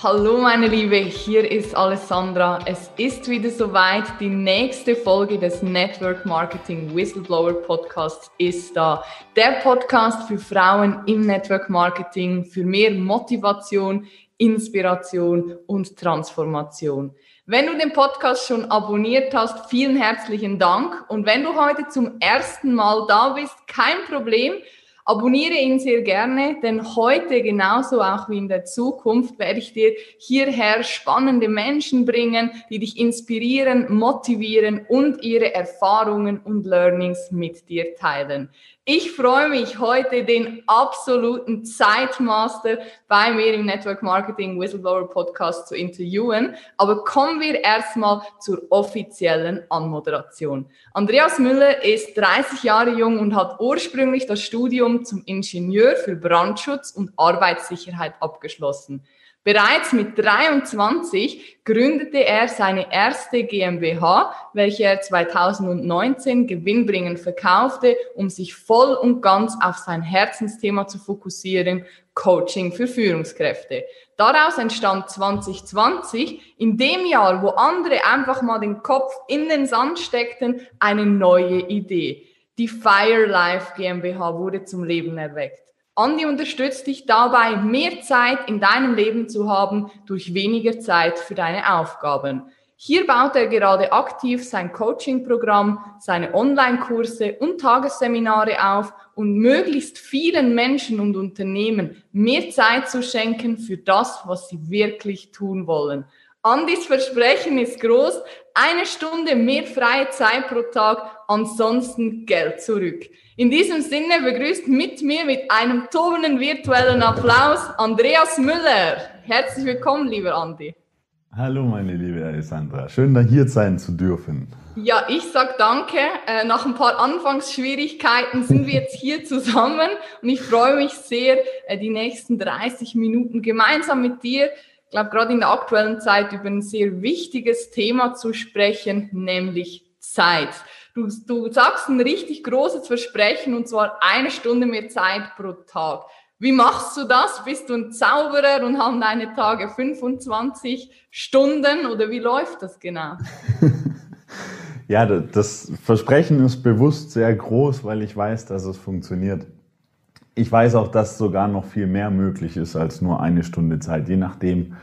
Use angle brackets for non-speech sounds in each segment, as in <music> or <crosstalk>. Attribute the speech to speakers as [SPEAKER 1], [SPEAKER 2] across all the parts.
[SPEAKER 1] Hallo meine Liebe, hier ist Alessandra. Es ist wieder soweit. Die nächste Folge des Network Marketing Whistleblower Podcasts ist da. Der Podcast für Frauen im Network Marketing für mehr Motivation, Inspiration und Transformation. Wenn du den Podcast schon abonniert hast, vielen herzlichen Dank. Und wenn du heute zum ersten Mal da bist, kein Problem. Abonniere ihn sehr gerne, denn heute genauso auch wie in der Zukunft werde ich dir hierher spannende Menschen bringen, die dich inspirieren, motivieren und ihre Erfahrungen und Learnings mit dir teilen. Ich freue mich heute den absoluten Zeitmaster bei mir im Network Marketing Whistleblower Podcast zu interviewen. Aber kommen wir erstmal zur offiziellen Anmoderation. Andreas Müller ist 30 Jahre jung und hat ursprünglich das Studium zum Ingenieur für Brandschutz und Arbeitssicherheit abgeschlossen. Bereits mit 23 gründete er seine erste GmbH, welche er 2019 gewinnbringend verkaufte, um sich voll und ganz auf sein Herzensthema zu fokussieren, Coaching für Führungskräfte. Daraus entstand 2020, in dem Jahr, wo andere einfach mal den Kopf in den Sand steckten, eine neue Idee. Die Fire Life GmbH wurde zum Leben erweckt. Andi unterstützt dich dabei, mehr Zeit in deinem Leben zu haben durch weniger Zeit für deine Aufgaben. Hier baut er gerade aktiv sein Coaching-Programm, seine Online-Kurse und Tagesseminare auf und möglichst vielen Menschen und Unternehmen mehr Zeit zu schenken für das, was sie wirklich tun wollen. Andis Versprechen ist groß, eine Stunde mehr freie Zeit pro Tag, ansonsten Geld zurück. In diesem Sinne begrüßt mit mir mit einem tobenden virtuellen Applaus Andreas Müller. Herzlich willkommen, lieber Andi.
[SPEAKER 2] Hallo, meine liebe Alessandra. Schön, da hier sein zu dürfen.
[SPEAKER 1] Ja, ich sag danke. Äh, nach ein paar Anfangsschwierigkeiten sind wir jetzt hier zusammen und ich freue mich sehr, äh, die nächsten 30 Minuten gemeinsam mit dir, ich glaube, gerade in der aktuellen Zeit über ein sehr wichtiges Thema zu sprechen, nämlich Zeit. Du, du sagst ein richtig großes Versprechen und zwar eine Stunde mehr Zeit pro Tag. Wie machst du das? Bist du ein Zauberer und haben deine Tage 25 Stunden oder wie läuft das genau? <laughs>
[SPEAKER 2] ja, das Versprechen ist bewusst sehr groß, weil ich weiß, dass es funktioniert. Ich weiß auch, dass sogar noch viel mehr möglich ist als nur eine Stunde Zeit, je nachdem,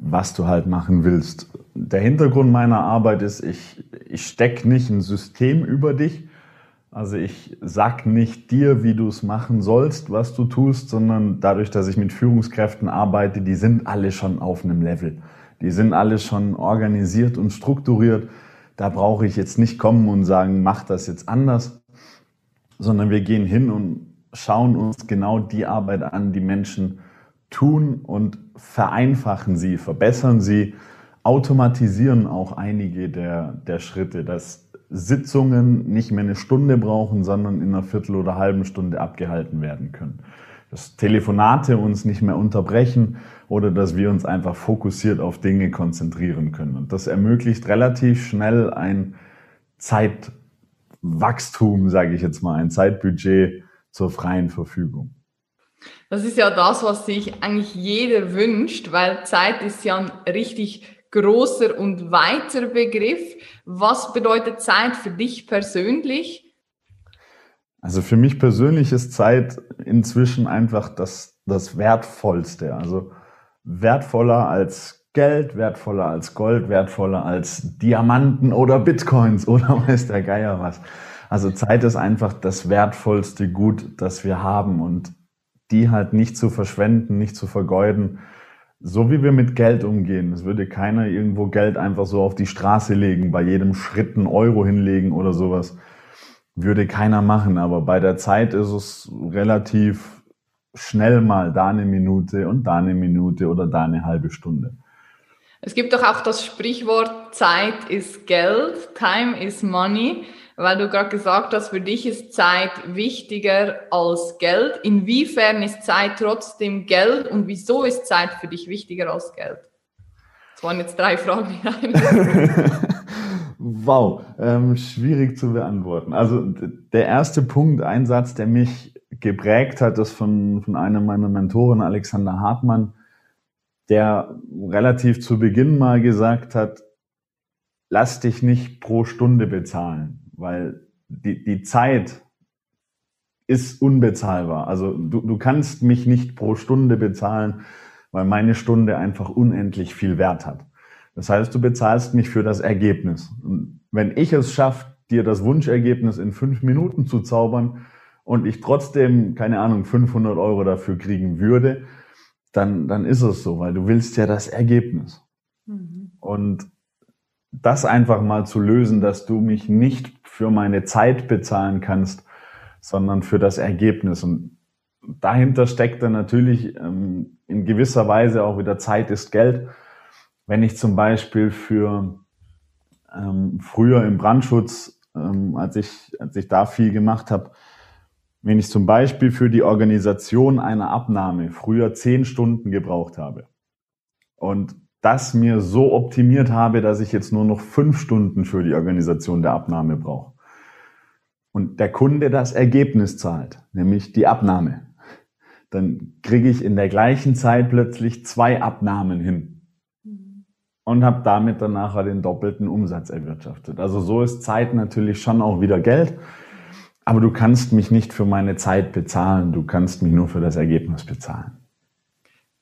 [SPEAKER 2] was du halt machen willst. Der Hintergrund meiner Arbeit ist, ich, ich stecke nicht ein System über dich. Also ich sag nicht dir, wie du es machen sollst, was du tust, sondern dadurch, dass ich mit Führungskräften arbeite, die sind alle schon auf einem Level. Die sind alle schon organisiert und strukturiert. Da brauche ich jetzt nicht kommen und sagen, mach das jetzt anders, sondern wir gehen hin und schauen uns genau die Arbeit an, die Menschen tun und vereinfachen sie, verbessern sie, automatisieren auch einige der, der Schritte, dass Sitzungen nicht mehr eine Stunde brauchen, sondern in einer Viertel oder halben Stunde abgehalten werden können. Dass Telefonate uns nicht mehr unterbrechen oder dass wir uns einfach fokussiert auf Dinge konzentrieren können. Und das ermöglicht relativ schnell ein Zeitwachstum, sage ich jetzt mal, ein Zeitbudget zur freien Verfügung.
[SPEAKER 1] Das ist ja das, was sich eigentlich jeder wünscht, weil Zeit ist ja ein richtig großer und weiter Begriff. Was bedeutet Zeit für dich persönlich?
[SPEAKER 2] Also für mich persönlich ist Zeit inzwischen einfach das, das Wertvollste. Also wertvoller als Geld, wertvoller als Gold, wertvoller als Diamanten oder Bitcoins <laughs> oder weiß der Geier was. Also Zeit ist einfach das wertvollste Gut, das wir haben und die halt nicht zu verschwenden, nicht zu vergeuden. So wie wir mit Geld umgehen. Es würde keiner irgendwo Geld einfach so auf die Straße legen, bei jedem Schritt einen Euro hinlegen oder sowas. Würde keiner machen. Aber bei der Zeit ist es relativ schnell mal da eine Minute und da eine Minute oder da eine halbe Stunde.
[SPEAKER 1] Es gibt doch auch das Sprichwort Zeit ist Geld, Time is Money weil du gerade gesagt hast, für dich ist Zeit wichtiger als Geld. Inwiefern ist Zeit trotzdem Geld und wieso ist Zeit für dich wichtiger als Geld? Das waren jetzt drei Fragen. <laughs>
[SPEAKER 2] wow, ähm, schwierig zu beantworten. Also der erste Punkt, ein Satz, der mich geprägt hat, ist von, von einem meiner Mentoren, Alexander Hartmann. der relativ zu Beginn mal gesagt hat, lass dich nicht pro Stunde bezahlen, weil die, die Zeit ist unbezahlbar. Also du, du kannst mich nicht pro Stunde bezahlen, weil meine Stunde einfach unendlich viel Wert hat. Das heißt, du bezahlst mich für das Ergebnis. Und wenn ich es schaffe, dir das Wunschergebnis in fünf Minuten zu zaubern und ich trotzdem, keine Ahnung, 500 Euro dafür kriegen würde, dann, dann ist es so, weil du willst ja das Ergebnis. Mhm. Und das einfach mal zu lösen, dass du mich nicht für meine Zeit bezahlen kannst, sondern für das Ergebnis. Und dahinter steckt dann natürlich ähm, in gewisser Weise auch wieder Zeit ist Geld. Wenn ich zum Beispiel für ähm, früher im Brandschutz, ähm, als ich als ich da viel gemacht habe, wenn ich zum Beispiel für die Organisation einer Abnahme früher zehn Stunden gebraucht habe und das mir so optimiert habe, dass ich jetzt nur noch fünf Stunden für die Organisation der Abnahme brauche. Und der Kunde das Ergebnis zahlt, nämlich die Abnahme. Dann kriege ich in der gleichen Zeit plötzlich zwei Abnahmen hin und habe damit dann nachher den doppelten Umsatz erwirtschaftet. Also so ist Zeit natürlich schon auch wieder Geld. Aber du kannst mich nicht für meine Zeit bezahlen, du kannst mich nur für das Ergebnis bezahlen.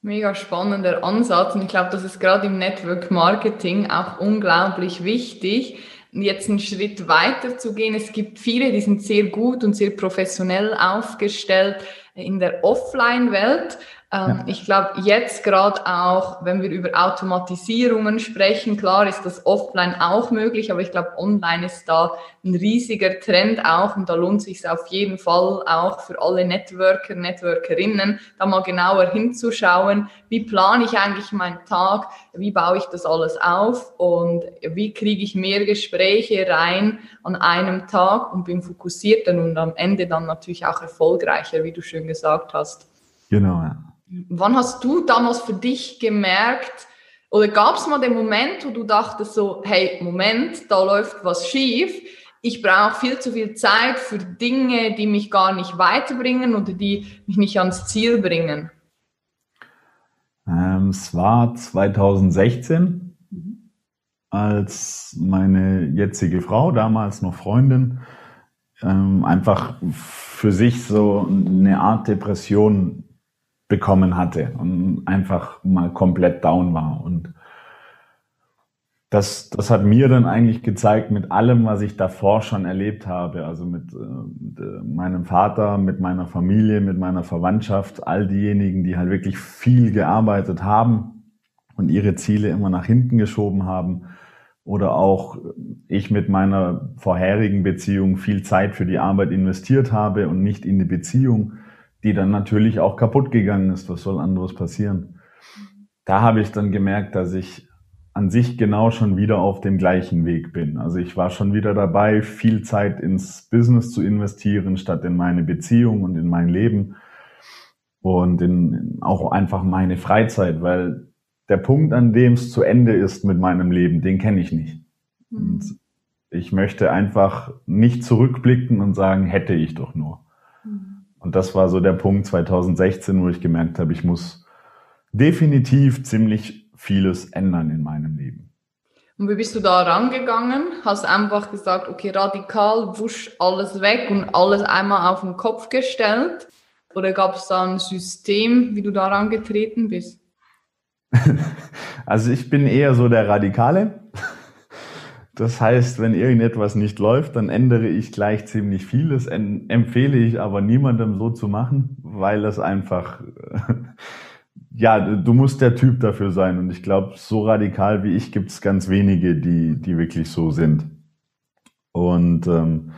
[SPEAKER 1] Mega spannender Ansatz und ich glaube, das ist gerade im Network Marketing auch unglaublich wichtig, jetzt einen Schritt weiter zu gehen. Es gibt viele, die sind sehr gut und sehr professionell aufgestellt in der Offline-Welt ja. Ich glaube, jetzt gerade auch, wenn wir über Automatisierungen sprechen, klar ist das offline auch möglich, aber ich glaube, online ist da ein riesiger Trend auch und da lohnt sich auf jeden Fall auch für alle Networker, Networkerinnen, da mal genauer hinzuschauen, wie plane ich eigentlich meinen Tag, wie baue ich das alles auf und wie kriege ich mehr Gespräche rein an einem Tag und bin fokussierter und am Ende dann natürlich auch erfolgreicher, wie du schön gesagt hast.
[SPEAKER 2] Genau, ja.
[SPEAKER 1] Wann hast du damals für dich gemerkt, oder gab es mal den Moment, wo du dachtest so, hey, Moment, da läuft was schief, ich brauche viel zu viel Zeit für Dinge, die mich gar nicht weiterbringen oder die mich nicht ans Ziel bringen?
[SPEAKER 2] Ähm, es war 2016, mhm. als meine jetzige Frau, damals noch Freundin, ähm, einfach für sich so eine Art Depression bekommen hatte und einfach mal komplett down war. Und das, das hat mir dann eigentlich gezeigt, mit allem, was ich davor schon erlebt habe, also mit, äh, mit äh, meinem Vater, mit meiner Familie, mit meiner Verwandtschaft, all diejenigen, die halt wirklich viel gearbeitet haben und ihre Ziele immer nach hinten geschoben haben, oder auch ich mit meiner vorherigen Beziehung viel Zeit für die Arbeit investiert habe und nicht in die Beziehung, die dann natürlich auch kaputt gegangen ist. Was soll anderes passieren? Da habe ich dann gemerkt, dass ich an sich genau schon wieder auf dem gleichen Weg bin. Also ich war schon wieder dabei, viel Zeit ins Business zu investieren, statt in meine Beziehung und in mein Leben und in auch einfach meine Freizeit, weil der Punkt, an dem es zu Ende ist mit meinem Leben, den kenne ich nicht. Mhm. Und ich möchte einfach nicht zurückblicken und sagen, hätte ich doch nur. Und das war so der Punkt 2016, wo ich gemerkt habe, ich muss definitiv ziemlich vieles ändern in meinem Leben.
[SPEAKER 1] Und wie bist du da rangegangen? Hast einfach gesagt, okay, radikal, wusch alles weg und alles einmal auf den Kopf gestellt? Oder gab es da ein System, wie du da rangetreten bist? <laughs>
[SPEAKER 2] also ich bin eher so der Radikale. Das heißt, wenn irgendetwas nicht läuft, dann ändere ich gleich ziemlich vieles, empfehle ich aber niemandem so zu machen, weil das einfach, <laughs> ja, du musst der Typ dafür sein. Und ich glaube, so radikal wie ich gibt es ganz wenige, die, die wirklich so sind. Und ähm,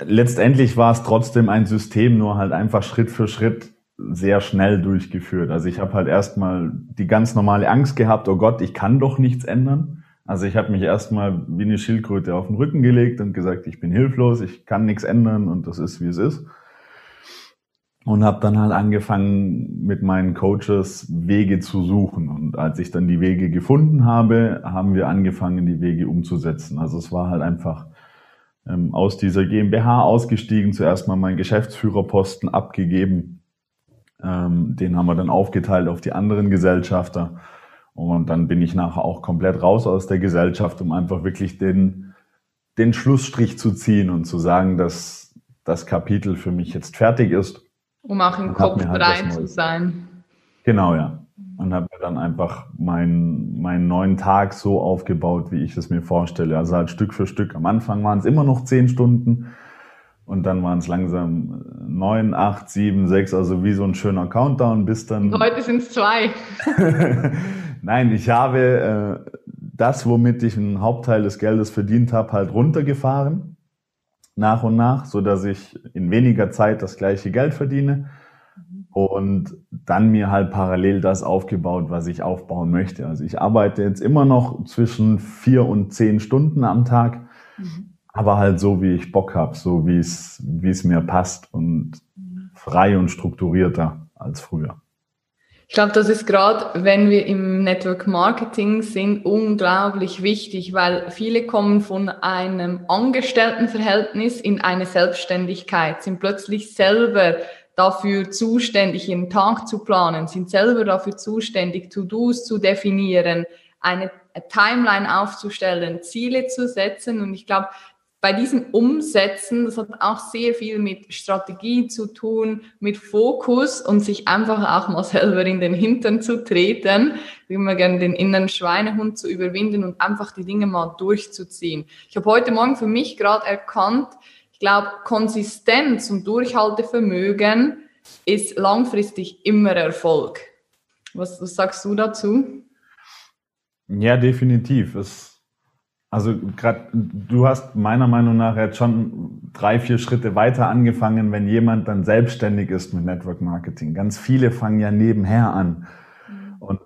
[SPEAKER 2] letztendlich war es trotzdem ein System, nur halt einfach Schritt für Schritt sehr schnell durchgeführt. Also ich habe halt erstmal die ganz normale Angst gehabt, oh Gott, ich kann doch nichts ändern. Also ich habe mich erstmal wie eine Schildkröte auf den Rücken gelegt und gesagt, ich bin hilflos, ich kann nichts ändern und das ist, wie es ist. Und habe dann halt angefangen, mit meinen Coaches Wege zu suchen. Und als ich dann die Wege gefunden habe, haben wir angefangen, die Wege umzusetzen. Also es war halt einfach ähm, aus dieser GmbH ausgestiegen, zuerst mal meinen Geschäftsführerposten abgegeben, Ähm, den haben wir dann aufgeteilt auf die anderen Gesellschafter. Und dann bin ich nachher auch komplett raus aus der Gesellschaft, um einfach wirklich den, den Schlussstrich zu ziehen und zu sagen, dass das Kapitel für mich jetzt fertig ist.
[SPEAKER 1] Um auch im Kopf halt rein zu sein.
[SPEAKER 2] Genau, ja. Und habe mir dann einfach meinen, meinen neuen Tag so aufgebaut, wie ich es mir vorstelle. Also halt Stück für Stück. Am Anfang waren es immer noch zehn Stunden und dann waren es langsam neun, acht, sieben, sechs, also wie so ein schöner Countdown bis dann.
[SPEAKER 1] Heute sind es zwei. <laughs>
[SPEAKER 2] Nein, ich habe äh, das, womit ich einen Hauptteil des Geldes verdient habe, halt runtergefahren. Nach und nach, so dass ich in weniger Zeit das gleiche Geld verdiene. Und dann mir halt parallel das aufgebaut, was ich aufbauen möchte. Also ich arbeite jetzt immer noch zwischen vier und zehn Stunden am Tag, mhm. aber halt so, wie ich Bock habe, so wie es, wie es mir passt und frei und strukturierter als früher.
[SPEAKER 1] Ich glaube, das ist gerade, wenn wir im Network Marketing sind, unglaublich wichtig, weil viele kommen von einem Angestelltenverhältnis in eine Selbstständigkeit, sind plötzlich selber dafür zuständig, ihren Tag zu planen, sind selber dafür zuständig, To-Dos zu definieren, eine Timeline aufzustellen, Ziele zu setzen. Und ich glaube, bei diesem Umsetzen, das hat auch sehr viel mit Strategie zu tun, mit Fokus und sich einfach auch mal selber in den Hintern zu treten, immer gerne den inneren Schweinehund zu überwinden und einfach die Dinge mal durchzuziehen. Ich habe heute Morgen für mich gerade erkannt, ich glaube, Konsistenz und Durchhaltevermögen ist langfristig immer Erfolg. Was, was sagst du dazu?
[SPEAKER 2] Ja, definitiv. Es also gerade du hast meiner Meinung nach jetzt schon drei, vier Schritte weiter angefangen, wenn jemand dann selbstständig ist mit Network Marketing. Ganz viele fangen ja nebenher an. Mhm. Und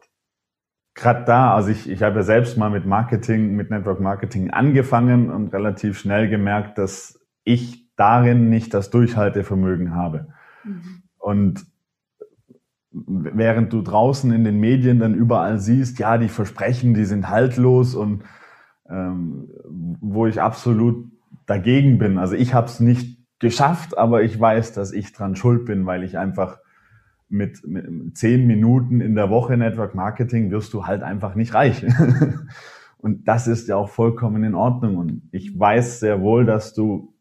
[SPEAKER 2] gerade da, also ich, ich habe ja selbst mal mit Marketing, mit Network Marketing angefangen und relativ schnell gemerkt, dass ich darin nicht das Durchhaltevermögen habe. Mhm. Und während du draußen in den Medien dann überall siehst, ja, die Versprechen, die sind haltlos und ähm, wo ich absolut dagegen bin. Also ich habe es nicht geschafft, aber ich weiß, dass ich dran schuld bin, weil ich einfach mit, mit zehn Minuten in der Woche Network Marketing wirst du halt einfach nicht reich. <laughs> Und das ist ja auch vollkommen in Ordnung. Und ich weiß sehr wohl, dass du,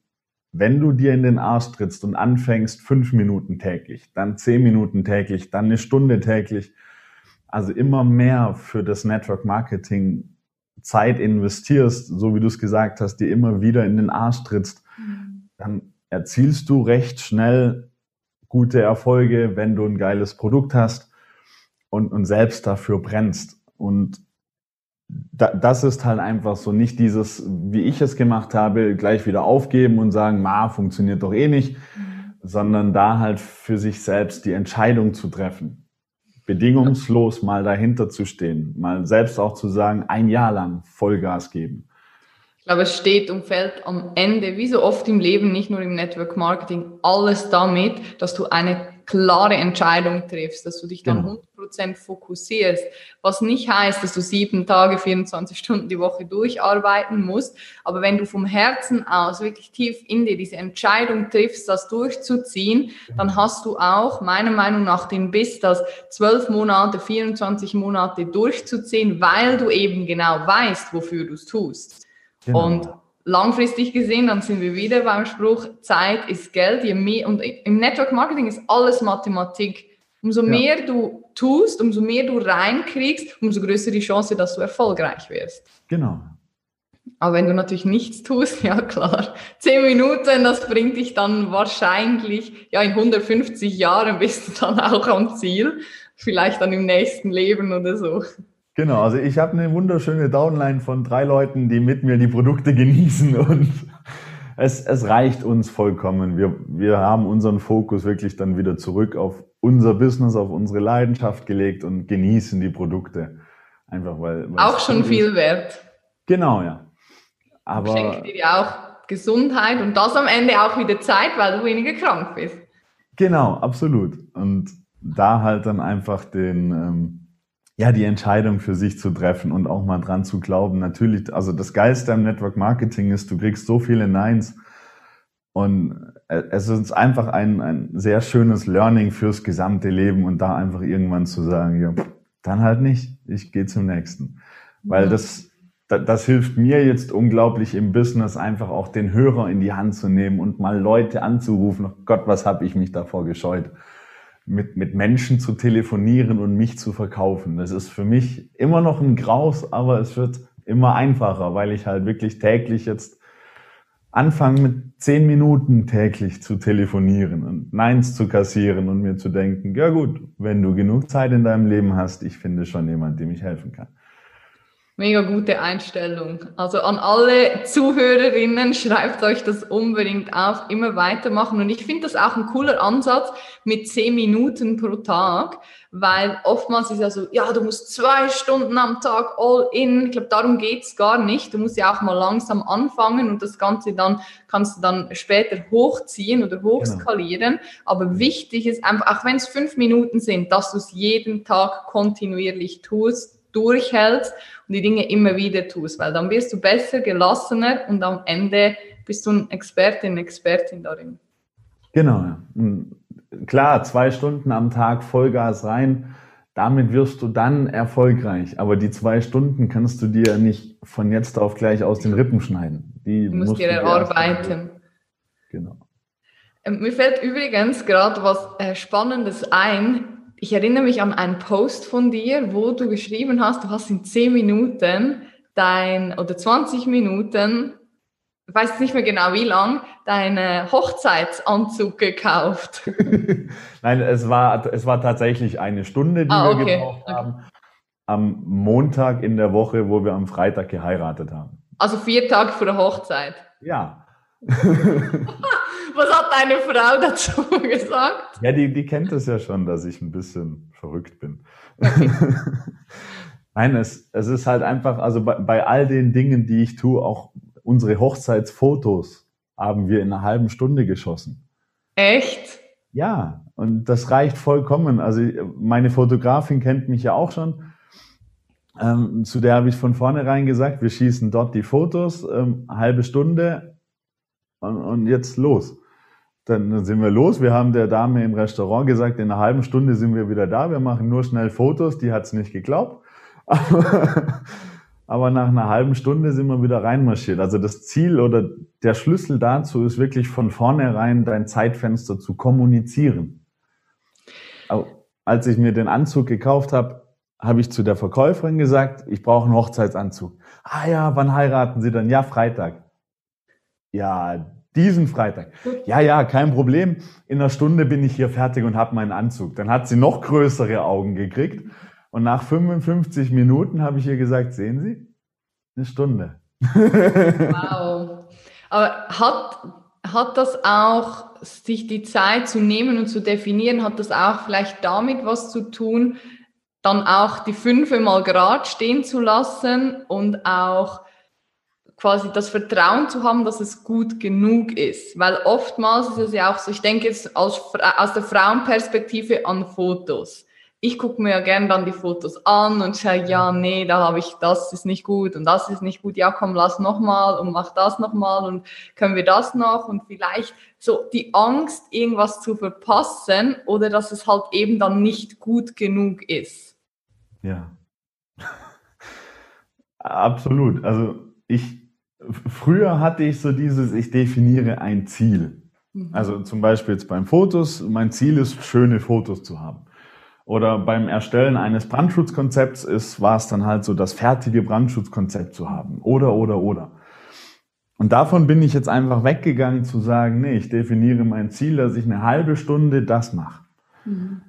[SPEAKER 2] wenn du dir in den Arsch trittst und anfängst, fünf Minuten täglich, dann zehn Minuten täglich, dann eine Stunde täglich, also immer mehr für das Network Marketing Zeit investierst, so wie du es gesagt hast, dir immer wieder in den Arsch trittst, mhm. dann erzielst du recht schnell gute Erfolge, wenn du ein geiles Produkt hast und, und selbst dafür brennst. Und da, das ist halt einfach so nicht dieses, wie ich es gemacht habe, gleich wieder aufgeben und sagen, ma, funktioniert doch eh nicht, mhm. sondern da halt für sich selbst die Entscheidung zu treffen bedingungslos mal dahinter zu stehen, mal selbst auch zu sagen, ein Jahr lang Vollgas geben.
[SPEAKER 1] Ich glaube, es steht und fällt am Ende, wie so oft im Leben, nicht nur im Network Marketing, alles damit, dass du eine klare Entscheidung triffst, dass du dich dann genau. 100% fokussierst, was nicht heißt, dass du sieben Tage, 24 Stunden die Woche durcharbeiten musst, aber wenn du vom Herzen aus wirklich tief in dir diese Entscheidung triffst, das durchzuziehen, dann hast du auch meiner Meinung nach den Biss, das zwölf Monate, 24 Monate durchzuziehen, weil du eben genau weißt, wofür du es tust. Genau. Und langfristig gesehen, dann sind wir wieder beim Spruch, Zeit ist Geld. Je mehr, und im Network Marketing ist alles Mathematik. Umso ja. mehr du tust, umso mehr du reinkriegst, umso größer die Chance, dass du erfolgreich wirst.
[SPEAKER 2] Genau.
[SPEAKER 1] Aber wenn du natürlich nichts tust, <laughs> ja klar, zehn Minuten, das bringt dich dann wahrscheinlich, ja in 150 Jahren bist du dann <laughs> auch am Ziel, vielleicht dann im nächsten Leben oder so.
[SPEAKER 2] Genau, also ich habe eine wunderschöne Downline von drei Leuten, die mit mir die Produkte genießen und <laughs> es, es reicht uns vollkommen. Wir, wir haben unseren Fokus wirklich dann wieder zurück auf unser Business, auf unsere Leidenschaft gelegt und genießen die Produkte. Einfach weil.
[SPEAKER 1] Auch schon viel wert.
[SPEAKER 2] Genau, ja.
[SPEAKER 1] Aber. Schenkt dir ja auch Gesundheit und das am Ende auch wieder Zeit, weil du weniger krank bist.
[SPEAKER 2] Genau, absolut. Und da halt dann einfach den, ähm, ja, die Entscheidung für sich zu treffen und auch mal dran zu glauben. Natürlich, also das Geilste am Network Marketing ist, du kriegst so viele Neins Und es ist einfach ein, ein sehr schönes Learning fürs gesamte Leben und da einfach irgendwann zu sagen, ja, dann halt nicht, ich gehe zum nächsten. Weil ja. das, das hilft mir jetzt unglaublich im Business, einfach auch den Hörer in die Hand zu nehmen und mal Leute anzurufen. Oh Gott, was habe ich mich davor gescheut, mit, mit Menschen zu telefonieren und mich zu verkaufen. Das ist für mich immer noch ein Graus, aber es wird immer einfacher, weil ich halt wirklich täglich jetzt anfange mit zehn Minuten täglich zu telefonieren und Neins zu kassieren und mir zu denken, ja gut, wenn du genug Zeit in deinem Leben hast, ich finde schon jemand, dem ich helfen kann.
[SPEAKER 1] Mega gute Einstellung. Also an alle Zuhörerinnen, schreibt euch das unbedingt auf, immer weitermachen. Und ich finde das auch ein cooler Ansatz mit zehn Minuten pro Tag, weil oftmals ist ja so, ja, du musst zwei Stunden am Tag all in. Ich glaube, darum geht's gar nicht. Du musst ja auch mal langsam anfangen und das Ganze dann kannst du dann später hochziehen oder hochskalieren. Genau. Aber wichtig ist einfach, auch wenn es fünf Minuten sind, dass du es jeden Tag kontinuierlich tust durchhältst und die Dinge immer wieder tust, weil dann wirst du besser, gelassener und am Ende bist du ein Expertin, Expertin darin.
[SPEAKER 2] Genau. Klar, zwei Stunden am Tag Vollgas rein, damit wirst du dann erfolgreich. Aber die zwei Stunden kannst du dir nicht von jetzt auf gleich aus den Rippen schneiden.
[SPEAKER 1] Die du musst, musst dir erarbeiten. Genau. Ähm, mir fällt übrigens gerade was äh, Spannendes ein ich erinnere mich an einen Post von dir, wo du geschrieben hast, du hast in 10 Minuten dein, oder 20 Minuten, ich weiß nicht mehr genau wie lang, deinen Hochzeitsanzug gekauft. <laughs>
[SPEAKER 2] Nein, es war, es war tatsächlich eine Stunde, die ah, okay. wir gebraucht haben. Am Montag in der Woche, wo wir am Freitag geheiratet haben.
[SPEAKER 1] Also vier Tage vor der Hochzeit.
[SPEAKER 2] Ja. <laughs>
[SPEAKER 1] Was hat deine Frau dazu <laughs> gesagt?
[SPEAKER 2] Ja, die, die kennt es ja schon, dass ich ein bisschen verrückt bin.
[SPEAKER 1] Okay. <laughs>
[SPEAKER 2] Nein, es, es ist halt einfach, also bei, bei all den Dingen, die ich tue, auch unsere Hochzeitsfotos haben wir in einer halben Stunde geschossen.
[SPEAKER 1] Echt?
[SPEAKER 2] Ja, und das reicht vollkommen. Also meine Fotografin kennt mich ja auch schon. Ähm, zu der habe ich von vornherein gesagt, wir schießen dort die Fotos, ähm, halbe Stunde und, und jetzt los. Dann sind wir los. Wir haben der Dame im Restaurant gesagt, in einer halben Stunde sind wir wieder da. Wir machen nur schnell Fotos. Die hat es nicht geglaubt. <laughs> Aber nach einer halben Stunde sind wir wieder reinmarschiert. Also das Ziel oder der Schlüssel dazu ist wirklich von vornherein dein Zeitfenster zu kommunizieren. Als ich mir den Anzug gekauft habe, habe ich zu der Verkäuferin gesagt, ich brauche einen Hochzeitsanzug. Ah ja, wann heiraten Sie dann? Ja, Freitag. Ja, diesen Freitag. Ja, ja, kein Problem. In einer Stunde bin ich hier fertig und habe meinen Anzug. Dann hat sie noch größere Augen gekriegt. Und nach 55 Minuten habe ich ihr gesagt, sehen Sie, eine Stunde.
[SPEAKER 1] Wow. Aber hat, hat das auch, sich die Zeit zu nehmen und zu definieren, hat das auch vielleicht damit was zu tun, dann auch die fünfe mal grad stehen zu lassen und auch quasi das Vertrauen zu haben, dass es gut genug ist. Weil oftmals ist es ja auch so, ich denke jetzt aus, aus der Frauenperspektive an Fotos. Ich gucke mir ja gerne dann die Fotos an und schaue, ja, nee, da habe ich, das ist nicht gut und das ist nicht gut. Ja, komm, lass nochmal und mach das nochmal und können wir das noch und vielleicht so die Angst, irgendwas zu verpassen oder dass es halt eben dann nicht gut genug ist.
[SPEAKER 2] Ja. <laughs> Absolut. Also ich Früher hatte ich so dieses, ich definiere ein Ziel. Mhm. Also zum Beispiel jetzt beim Fotos, mein Ziel ist, schöne Fotos zu haben. Oder beim Erstellen eines Brandschutzkonzepts ist, war es dann halt so, das fertige Brandschutzkonzept zu haben. Oder, oder, oder. Und davon bin ich jetzt einfach weggegangen zu sagen, nee, ich definiere mein Ziel, dass ich eine halbe Stunde das mache. Mhm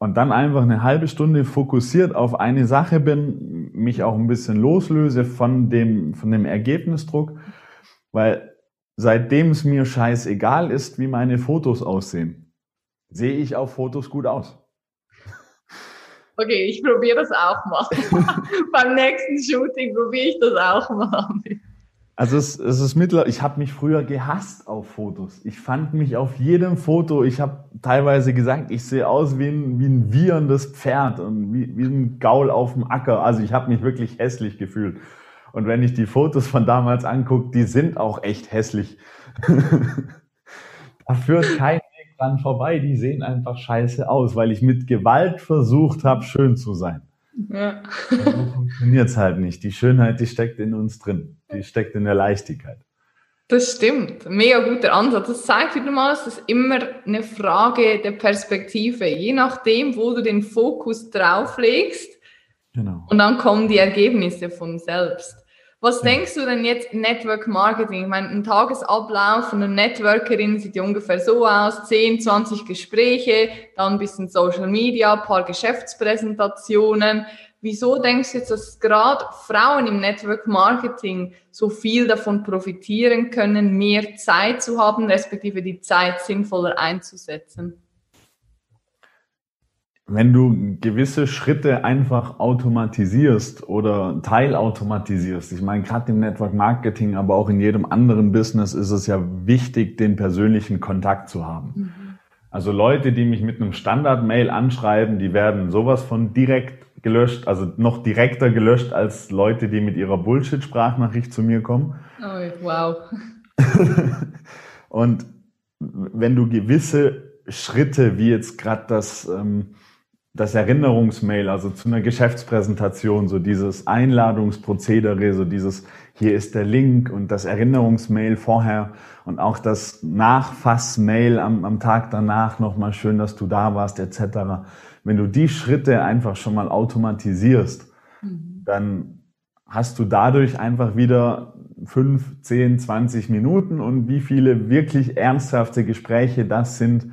[SPEAKER 2] und dann einfach eine halbe Stunde fokussiert auf eine Sache bin, mich auch ein bisschen loslöse von dem, von dem Ergebnisdruck, weil seitdem es mir scheißegal ist, wie meine Fotos aussehen, sehe ich auf Fotos gut aus.
[SPEAKER 1] Okay, ich probiere das auch mal. <laughs> Beim nächsten Shooting probiere ich das auch mal.
[SPEAKER 2] Also es, es ist mittlerweile, ich habe mich früher gehasst auf Fotos. Ich fand mich auf jedem Foto, ich habe teilweise gesagt, ich sehe aus wie ein, wie ein wieherndes Pferd und wie, wie ein Gaul auf dem Acker. Also ich habe mich wirklich hässlich gefühlt. Und wenn ich die Fotos von damals angucke, die sind auch echt hässlich. <laughs> da führt kein Weg dran vorbei. Die sehen einfach scheiße aus, weil ich mit Gewalt versucht habe, schön zu sein. Ja. so funktioniert es halt nicht. Die Schönheit, die steckt in uns drin. Die steckt in der Leichtigkeit.
[SPEAKER 1] Das stimmt. Mega guter Ansatz. Das zeigt wieder mal, es ist immer eine Frage der Perspektive. Je nachdem, wo du den Fokus drauf legst, genau. und dann kommen die Ergebnisse von selbst. Was denkst du denn jetzt Network Marketing? Ich meine, ein Tagesablauf von einer Networkerin sieht ja ungefähr so aus, 10, 20 Gespräche, dann ein bisschen Social Media, ein paar Geschäftspräsentationen. Wieso denkst du jetzt, dass gerade Frauen im Network Marketing so viel davon profitieren können, mehr Zeit zu haben, respektive die Zeit sinnvoller einzusetzen?
[SPEAKER 2] Wenn du gewisse Schritte einfach automatisierst oder teilautomatisierst, ich meine, gerade im Network Marketing, aber auch in jedem anderen Business ist es ja wichtig, den persönlichen Kontakt zu haben. Mhm. Also Leute, die mich mit einem Standard-Mail anschreiben, die werden sowas von direkt gelöscht, also noch direkter gelöscht als Leute, die mit ihrer Bullshit-Sprachnachricht zu mir kommen.
[SPEAKER 1] Oh, wow. <laughs>
[SPEAKER 2] Und wenn du gewisse Schritte, wie jetzt gerade das, ähm, das Erinnerungsmail, also zu einer Geschäftspräsentation, so dieses Einladungsprozedere, so dieses, hier ist der Link und das Erinnerungsmail vorher und auch das Nachfassmail am, am Tag danach nochmal schön, dass du da warst, etc. Wenn du die Schritte einfach schon mal automatisierst, mhm. dann hast du dadurch einfach wieder fünf, zehn, zwanzig Minuten und wie viele wirklich ernsthafte Gespräche das sind,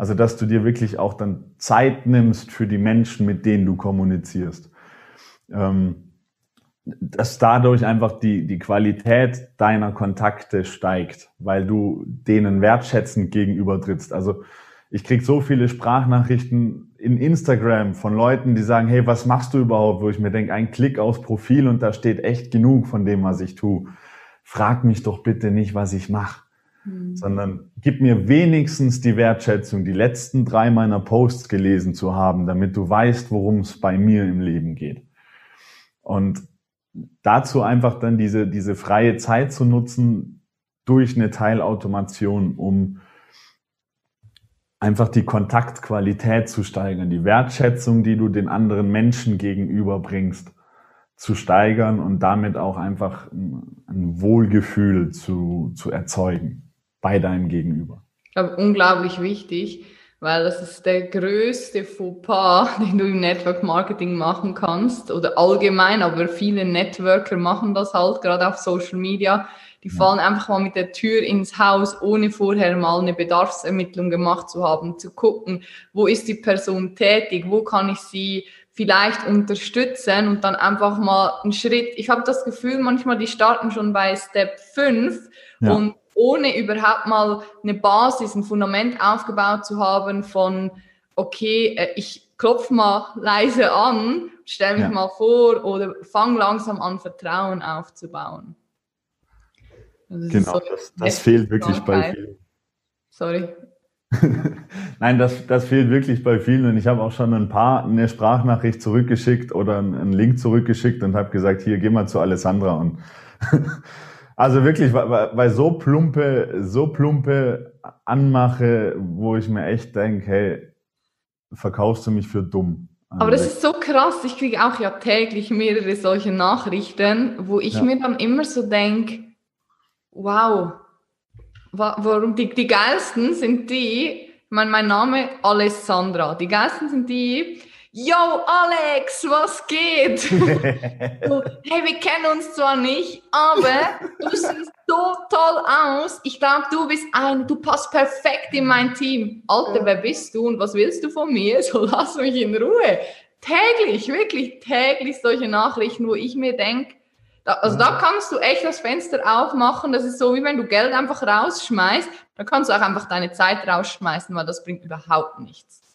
[SPEAKER 2] also, dass du dir wirklich auch dann Zeit nimmst für die Menschen, mit denen du kommunizierst. Ähm, dass dadurch einfach die, die Qualität deiner Kontakte steigt, weil du denen wertschätzend gegenüber trittst. Also, ich krieg so viele Sprachnachrichten in Instagram von Leuten, die sagen, hey, was machst du überhaupt? Wo ich mir denke, ein Klick aufs Profil und da steht echt genug von dem, was ich tue. Frag mich doch bitte nicht, was ich mache. Mhm. sondern gib mir wenigstens die Wertschätzung, die letzten drei meiner Posts gelesen zu haben, damit du weißt, worum es bei mir im Leben geht. Und dazu einfach dann diese, diese freie Zeit zu nutzen durch eine Teilautomation, um einfach die Kontaktqualität zu steigern, die Wertschätzung, die du den anderen Menschen gegenüberbringst, zu steigern und damit auch einfach ein Wohlgefühl zu, zu erzeugen bei deinem Gegenüber.
[SPEAKER 1] Ich glaube, unglaublich wichtig, weil das ist der größte Fauxpas, <laughs> den du im Network Marketing machen kannst oder allgemein, aber viele Networker machen das halt, gerade auf Social Media. Die fallen einfach mal mit der Tür ins Haus, ohne vorher mal eine Bedarfsermittlung gemacht zu haben, zu gucken, wo ist die Person tätig, wo kann ich sie vielleicht unterstützen und dann einfach mal einen Schritt. Ich habe das Gefühl, manchmal die starten schon bei Step 5 ja. und ohne überhaupt mal eine Basis, ein Fundament aufgebaut zu haben von, okay, äh, ich klopfe mal <laughs> leise an, stelle mich ja. mal vor oder fang langsam an, Vertrauen aufzubauen.
[SPEAKER 2] Also das genau, so das, das fehlt wirklich bei vielen.
[SPEAKER 1] Sorry. <laughs>
[SPEAKER 2] Nein, das, das fehlt wirklich bei vielen und ich habe auch schon ein paar eine Sprachnachricht zurückgeschickt oder einen Link zurückgeschickt und habe gesagt, hier geh mal zu Alessandra und <laughs> Also wirklich, weil, so plumpe, so plumpe Anmache, wo ich mir echt denke, hey, verkaufst du mich für dumm.
[SPEAKER 1] Also Aber das ist so krass. Ich kriege auch ja täglich mehrere solche Nachrichten, wo ich ja. mir dann immer so denke, wow, warum die, die geilsten sind die, mein, mein Name Alessandra, die geilsten sind die, Yo, Alex, was geht? <laughs> so, hey, wir kennen uns zwar nicht, aber du siehst so toll aus. Ich glaube, du bist ein, du passt perfekt in mein Team. Alter, wer bist du und was willst du von mir? <laughs> So lass mich in Ruhe. Täglich, wirklich täglich solche Nachrichten, wo ich mir denke, da, also da kannst du echt das Fenster aufmachen. Das ist so, wie wenn du Geld einfach rausschmeißt. Da kannst du auch einfach deine Zeit rausschmeißen, weil das bringt überhaupt nichts.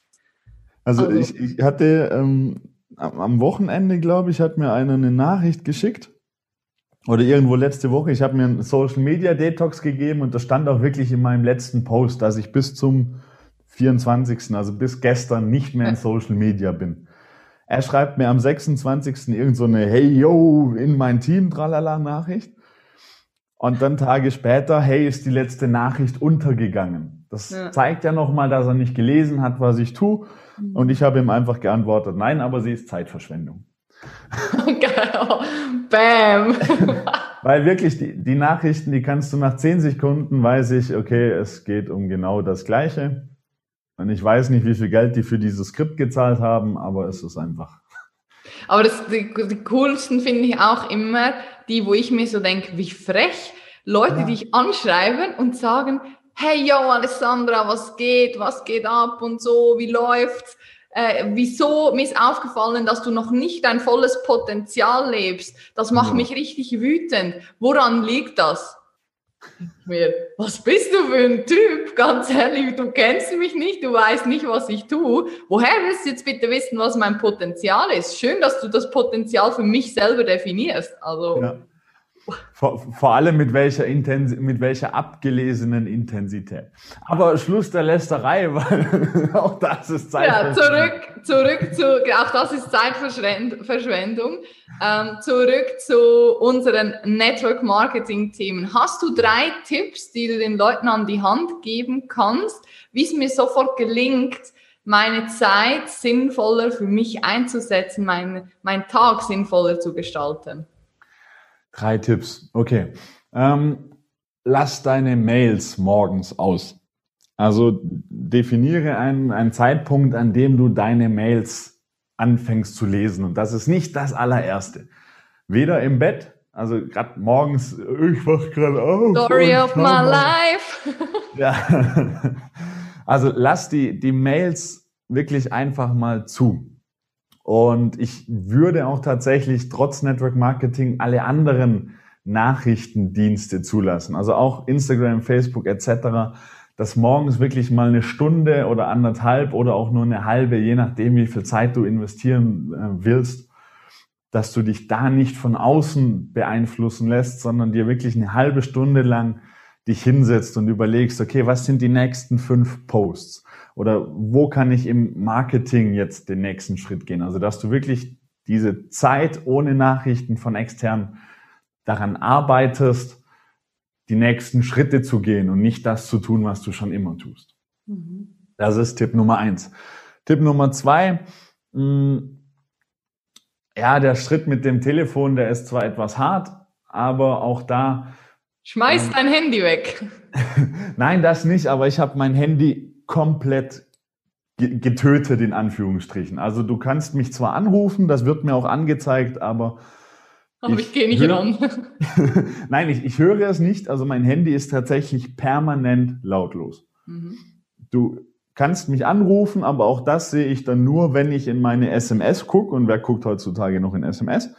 [SPEAKER 2] Also, also ich, ich hatte ähm, am Wochenende, glaube ich, hat mir einer eine Nachricht geschickt. Oder irgendwo letzte Woche. Ich habe mir einen Social Media Detox gegeben und das stand auch wirklich in meinem letzten Post, dass ich bis zum 24., also bis gestern nicht mehr in <laughs> Social Media bin. Er schreibt mir am 26. irgend so eine Hey yo in mein Team tralala Nachricht. Und dann Tage später, hey, ist die letzte Nachricht untergegangen. Das ja. zeigt ja nochmal, dass er nicht gelesen hat, was ich tue. Mhm. Und ich habe ihm einfach geantwortet, nein, aber sie ist Zeitverschwendung. <laughs> Bam. <laughs> Weil wirklich die, die Nachrichten, die kannst du nach zehn Sekunden, weiß ich, okay, es geht um genau das Gleiche. Und ich weiß nicht, wie viel Geld die für dieses Skript gezahlt haben, aber es ist einfach.
[SPEAKER 1] Aber das, die, die coolsten finde ich auch immer die, wo ich mir so denke, wie frech Leute ja. dich anschreiben und sagen, hey yo Alessandra, was geht, was geht ab und so, wie läuft's? Äh, wieso mir ist aufgefallen, dass du noch nicht dein volles Potenzial lebst. Das macht ja. mich richtig wütend. Woran liegt das? Mir, was bist du für ein Typ? Ganz ehrlich, du kennst mich nicht, du weißt nicht, was ich tue. Woher willst du jetzt bitte wissen, was mein Potenzial ist? Schön, dass du das Potenzial für mich selber definierst. Also. Ja.
[SPEAKER 2] Vor, vor allem mit welcher, Intensi mit welcher abgelesenen Intensität. Aber Schluss der Lästerei, <laughs> weil auch das ist
[SPEAKER 1] Zeitverschwendung. Ja, zurück, zurück zu, auch das ist Zeitverschwendung. Ähm, zurück zu unseren Network Marketing Themen. Hast du drei Tipps, die du den Leuten an die Hand geben kannst, wie es mir sofort gelingt, meine Zeit sinnvoller für mich einzusetzen, mein, mein Tag sinnvoller zu gestalten?
[SPEAKER 2] Drei Tipps. Okay. Ähm, lass deine Mails morgens aus. Also definiere einen, einen Zeitpunkt, an dem du deine Mails anfängst zu lesen. Und das ist nicht das allererste. Weder im Bett, also gerade morgens, ich wach gerade auf.
[SPEAKER 1] Story of my life. <laughs>
[SPEAKER 2] ja. Also lass die, die Mails wirklich einfach mal zu. Und ich würde auch tatsächlich trotz Network Marketing alle anderen Nachrichtendienste zulassen. Also auch Instagram, Facebook etc., dass morgens wirklich mal eine Stunde oder anderthalb oder auch nur eine halbe, je nachdem, wie viel Zeit du investieren äh, willst, dass du dich da nicht von außen beeinflussen lässt, sondern dir wirklich eine halbe Stunde lang dich hinsetzt und überlegst, okay, was sind die nächsten fünf Posts? Oder wo kann ich im Marketing jetzt den nächsten Schritt gehen? Also, dass du wirklich diese Zeit ohne Nachrichten von extern daran arbeitest, die nächsten Schritte zu gehen und nicht das zu tun, was du schon immer tust. Mhm. Das ist Tipp Nummer eins. Tipp Nummer zwei, mh, hm, ja, der Schritt mit dem Telefon, der ist zwar etwas hart, aber auch da.
[SPEAKER 1] Schmeiß ähm, dein Handy weg. <laughs>
[SPEAKER 2] Nein, das nicht, aber ich habe mein Handy komplett getötet in Anführungsstrichen. Also du kannst mich zwar anrufen, das wird mir auch angezeigt, aber
[SPEAKER 1] aber ich, ich gehe nicht ran. <laughs>
[SPEAKER 2] Nein, ich, ich höre es nicht. Also mein Handy ist tatsächlich permanent lautlos. Mhm. Du kannst mich anrufen, aber auch das sehe ich dann nur, wenn ich in meine SMS gucke. Und wer guckt heutzutage noch in SMS?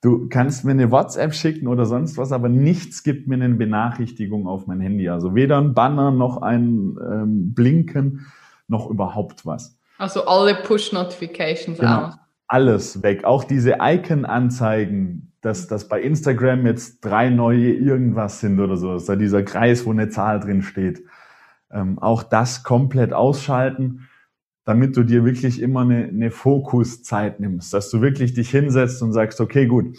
[SPEAKER 2] Du kannst mir eine WhatsApp schicken oder sonst was, aber nichts gibt mir eine Benachrichtigung auf mein Handy. Also weder ein Banner noch ein ähm, Blinken noch überhaupt was.
[SPEAKER 1] Also alle Push-Notifications genau. aus.
[SPEAKER 2] Alles weg. Auch diese Icon-Anzeigen, dass, dass bei Instagram jetzt drei neue irgendwas sind oder so. Da dieser Kreis, wo eine Zahl drin steht. Ähm, auch das komplett ausschalten damit du dir wirklich immer eine, eine Fokuszeit nimmst, dass du wirklich dich hinsetzt und sagst, okay, gut,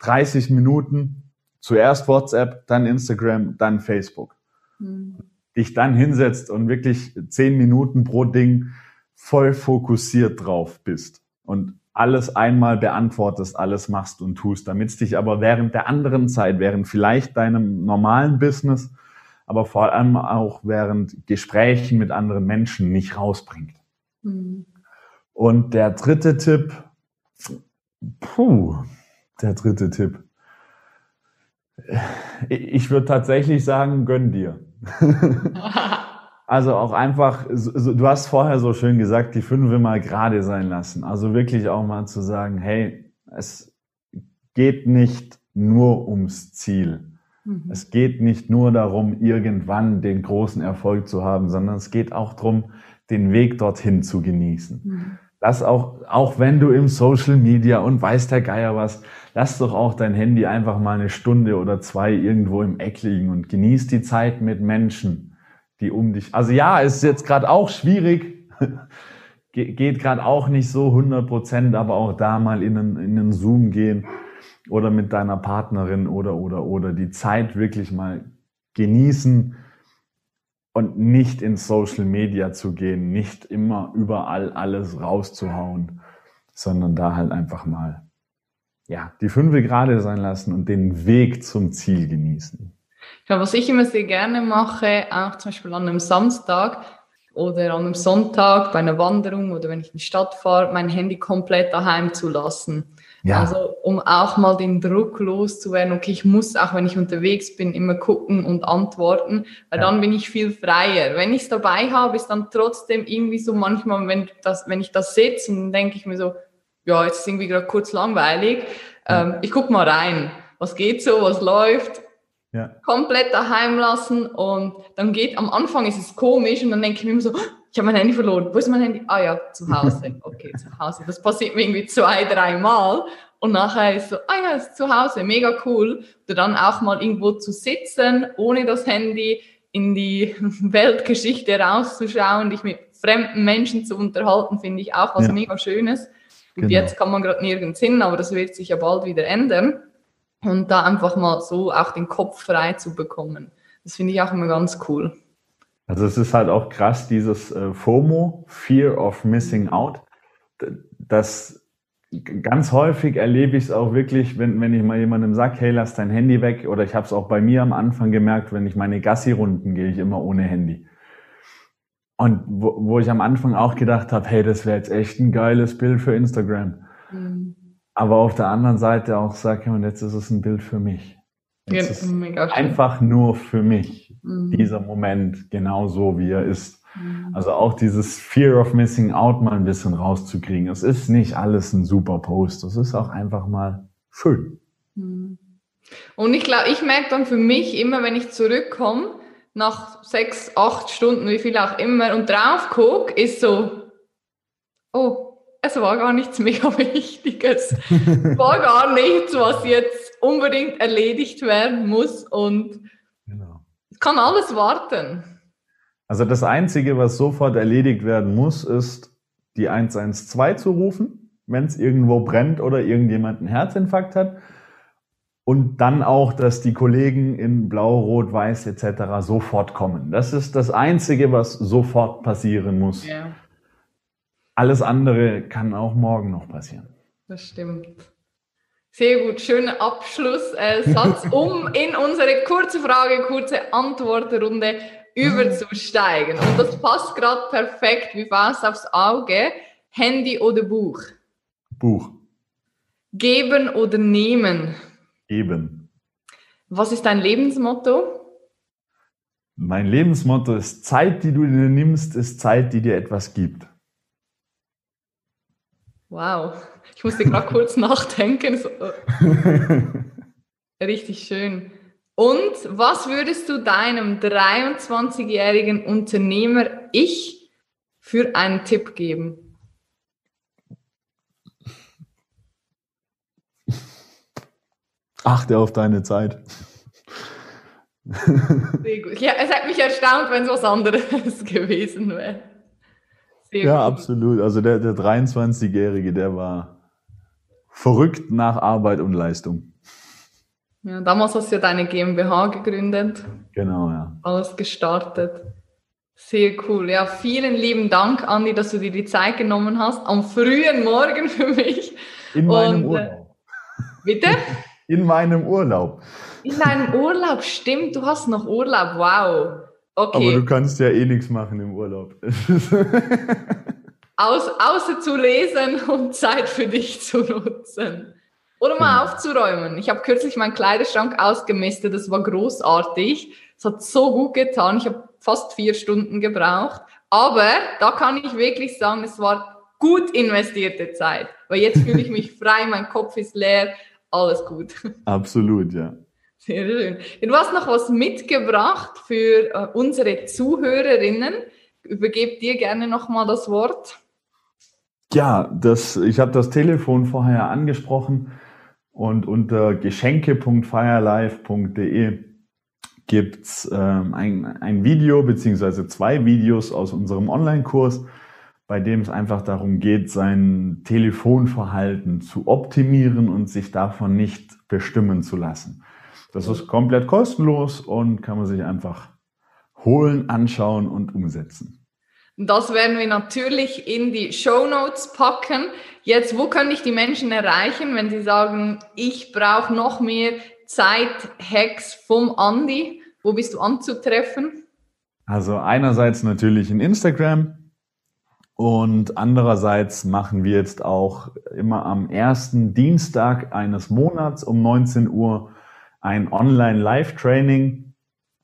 [SPEAKER 2] 30 Minuten, zuerst WhatsApp, dann Instagram, dann Facebook. Mhm. Dich dann hinsetzt und wirklich 10 Minuten pro Ding voll fokussiert drauf bist und alles einmal beantwortest, alles machst und tust, damit es dich aber während der anderen Zeit, während vielleicht deinem normalen Business, aber vor allem auch während Gesprächen mit anderen Menschen nicht rausbringt. Mhm. Und der dritte Tipp, puh, der dritte Tipp. Ich würde tatsächlich sagen, gönn dir. <laughs> also auch einfach, du hast vorher so schön gesagt, die fünf mal gerade sein lassen. Also wirklich auch mal zu sagen, hey, es geht nicht nur ums Ziel. Mhm. Es geht nicht nur darum, irgendwann den großen Erfolg zu haben, sondern es geht auch darum, den Weg dorthin zu genießen. Mhm. Lass auch, auch wenn du im Social Media und weiß der Geier was, lass doch auch dein Handy einfach mal eine Stunde oder zwei irgendwo im Eck liegen und genieß die Zeit mit Menschen, die um dich. Also ja, es ist jetzt gerade auch schwierig. <laughs> geht gerade auch nicht so 100 Prozent, aber auch da mal in einen, in einen Zoom gehen oder mit deiner Partnerin oder, oder, oder die Zeit wirklich mal genießen und nicht in Social Media zu gehen, nicht immer überall alles rauszuhauen, sondern da halt einfach mal, ja, die Fünfe gerade sein lassen und den Weg zum Ziel genießen.
[SPEAKER 1] Ja, was ich immer sehr gerne mache, auch zum Beispiel an einem Samstag, oder an einem Sonntag bei einer Wanderung oder wenn ich in die Stadt fahre, mein Handy komplett daheim zu lassen. Ja. Also um auch mal den Druck loszuwerden, okay, ich muss auch, wenn ich unterwegs bin, immer gucken und antworten, weil ja. dann bin ich viel freier. Wenn ich es dabei habe, ist dann trotzdem irgendwie so manchmal, wenn, das, wenn ich das sitze, dann denke ich mir so, ja, jetzt ist irgendwie gerade kurz langweilig. Ähm, ich guck mal rein, was geht so, was läuft ja. komplett daheim lassen und dann geht, am Anfang ist es komisch und dann denke ich mir immer so, ich habe mein Handy verloren. Wo ist mein Handy? Ah ja, zu Hause. <laughs> Okay, zu Hause. Das passiert mir irgendwie zwei, dreimal. Und nachher ist so, ah ja, ist zu Hause, mega cool. Oder dann auch mal irgendwo zu sitzen, ohne das Handy in die <laughs> Weltgeschichte rauszuschauen, dich mit fremden Menschen zu unterhalten, finde ich auch was ja. mega Schönes. Und genau. jetzt kann man gerade nirgends hin, aber das wird sich ja bald wieder ändern und da einfach mal so auch den Kopf frei zu bekommen. Das finde ich auch immer ganz cool.
[SPEAKER 2] Also es ist halt auch krass, dieses äh, FOMO, Fear of Missing Out, das ganz häufig erlebe ich es auch wirklich, wenn, wenn ich mal jemandem sage, hey, lass dein Handy weg, oder ich habe es auch bei mir am Anfang gemerkt, wenn ich meine Gassi-Runden gehe ich immer ohne Handy. Und wo, wo ich am Anfang auch gedacht habe, hey, das wäre jetzt echt ein geiles Bild für Instagram. Mhm aber auf der anderen Seite auch sage, und jetzt ist es ein Bild für mich. Jetzt ja, einfach nur für mich mhm. dieser Moment genau so, wie er ist. Mhm. Also auch dieses Fear of Missing Out mal ein bisschen rauszukriegen. Es ist nicht alles ein super Post. Es ist auch einfach mal schön.
[SPEAKER 1] Mhm. Und ich glaube, ich merke dann für mich immer, wenn ich zurückkomme, nach sechs, acht Stunden, wie viel auch immer, und drauf gucke, ist so, oh, es war gar nichts mega <laughs> Wichtiges. war gar nichts, was jetzt unbedingt erledigt werden muss und genau. es kann alles warten.
[SPEAKER 2] Also das Einzige, was sofort erledigt werden muss, ist die 112 zu rufen, wenn es irgendwo brennt oder irgendjemand einen Herzinfarkt hat. Und dann auch, dass die Kollegen in Blau, Rot, Weiß etc. sofort kommen. Das ist das Einzige, was sofort passieren muss. Ja. Alles andere kann auch morgen noch passieren.
[SPEAKER 1] Das stimmt. Sehr gut, schöner Abschlusssatz, <laughs> um in unsere kurze Frage, kurze Antwortrunde überzusteigen. Und das passt gerade perfekt wie Faust aufs Auge. Handy oder Buch?
[SPEAKER 2] Buch.
[SPEAKER 1] Geben oder nehmen?
[SPEAKER 2] Geben.
[SPEAKER 1] Was ist dein Lebensmotto?
[SPEAKER 2] Mein Lebensmotto ist Zeit, die du dir nimmst, ist Zeit, die dir etwas gibt.
[SPEAKER 1] Wow, ich musste gerade <laughs> kurz nachdenken. So. Äh. <laughs> Richtig schön. Und was würdest du deinem 23-jährigen Unternehmer ich für einen Tipp geben?
[SPEAKER 2] Achte auf deine Zeit.
[SPEAKER 1] Sehr gut. Ja, es hat mich erstaunt, wenn es was anderes <laughs> gewesen wäre.
[SPEAKER 2] Sehr ja, gut. absolut. Also der, der 23-Jährige, der war verrückt nach Arbeit und Leistung.
[SPEAKER 1] Ja, damals hast du ja deine GmbH gegründet.
[SPEAKER 2] Genau, ja.
[SPEAKER 1] Alles gestartet. Sehr cool. Ja, vielen lieben Dank, Andi, dass du dir die Zeit genommen hast. Am frühen Morgen <laughs> für mich.
[SPEAKER 2] In meinem und, äh, Urlaub.
[SPEAKER 1] Bitte?
[SPEAKER 2] In meinem Urlaub.
[SPEAKER 1] In deinem Urlaub, stimmt, du hast noch Urlaub. Wow.
[SPEAKER 2] Okay. Aber du kannst ja eh nichts machen im Urlaub. <laughs>
[SPEAKER 1] Aus, außer zu lesen und Zeit für dich zu nutzen. Oder mal genau. aufzuräumen. Ich habe kürzlich meinen Kleiderschrank ausgemistet, das war großartig. Es hat so gut getan. Ich habe fast vier Stunden gebraucht. Aber da kann ich wirklich sagen, es war gut investierte Zeit. Weil jetzt fühle ich mich frei, mein Kopf ist leer, alles gut. <laughs>
[SPEAKER 2] Absolut, ja.
[SPEAKER 1] Sehr schön. Du hast noch was mitgebracht für äh, unsere Zuhörerinnen. Übergebe dir gerne nochmal das Wort.
[SPEAKER 2] Ja, das, ich habe das Telefon vorher angesprochen und unter geschenke.firelife.de gibt's ähm, ein, ein Video beziehungsweise zwei Videos aus unserem Online-Kurs bei dem es einfach darum geht, sein Telefonverhalten zu optimieren und sich davon nicht bestimmen zu lassen. Das ist komplett kostenlos und kann man sich einfach holen, anschauen und umsetzen.
[SPEAKER 1] Das werden wir natürlich in die Show Notes packen. Jetzt, wo kann ich die Menschen erreichen, wenn sie sagen, ich brauche noch mehr Zeit-Hacks vom Andi? Wo bist du anzutreffen?
[SPEAKER 2] Also einerseits natürlich in Instagram und andererseits machen wir jetzt auch immer am ersten Dienstag eines Monats um 19 Uhr ein Online-Live-Training.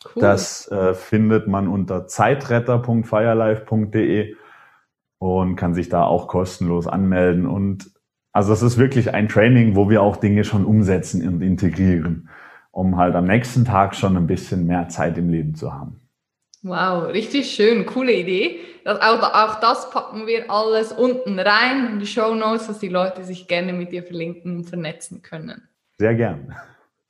[SPEAKER 2] Cool. Das äh, findet man unter zeitretter.firelife.de und kann sich da auch kostenlos anmelden. Und also es ist wirklich ein Training, wo wir auch Dinge schon umsetzen und integrieren, um halt am nächsten Tag schon ein bisschen mehr Zeit im Leben zu haben.
[SPEAKER 1] Wow, richtig schön, coole Idee. Das, auch, auch, das packen wir alles unten rein in die Show Notes, dass die Leute sich gerne mit dir verlinken und vernetzen können.
[SPEAKER 2] Sehr gern.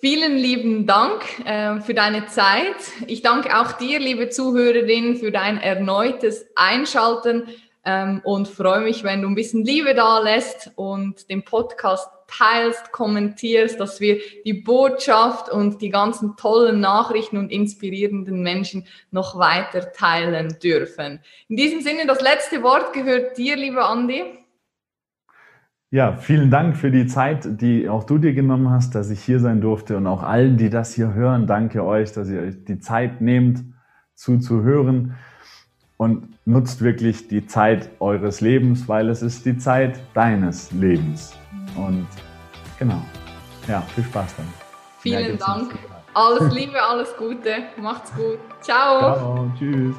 [SPEAKER 1] Vielen lieben Dank äh, für deine Zeit. Ich danke auch dir, liebe Zuhörerin, für dein erneutes Einschalten ähm, und freue mich, wenn du ein bisschen Liebe da lässt und den Podcast teilst, kommentierst, dass wir die Botschaft und die ganzen tollen Nachrichten und inspirierenden Menschen noch weiter teilen dürfen. In diesem Sinne, das letzte Wort gehört dir, lieber Andi.
[SPEAKER 2] Ja, vielen Dank für die Zeit, die auch du dir genommen hast, dass ich hier sein durfte und auch allen, die das hier hören. Danke euch, dass ihr euch die Zeit nehmt, zuzuhören und nutzt wirklich die Zeit eures Lebens, weil es ist die Zeit deines Lebens. Und genau, ja, viel Spaß dann.
[SPEAKER 1] Vielen Dank. Alles Liebe, alles Gute. Macht's gut. Ciao. Ciao. Tschüss.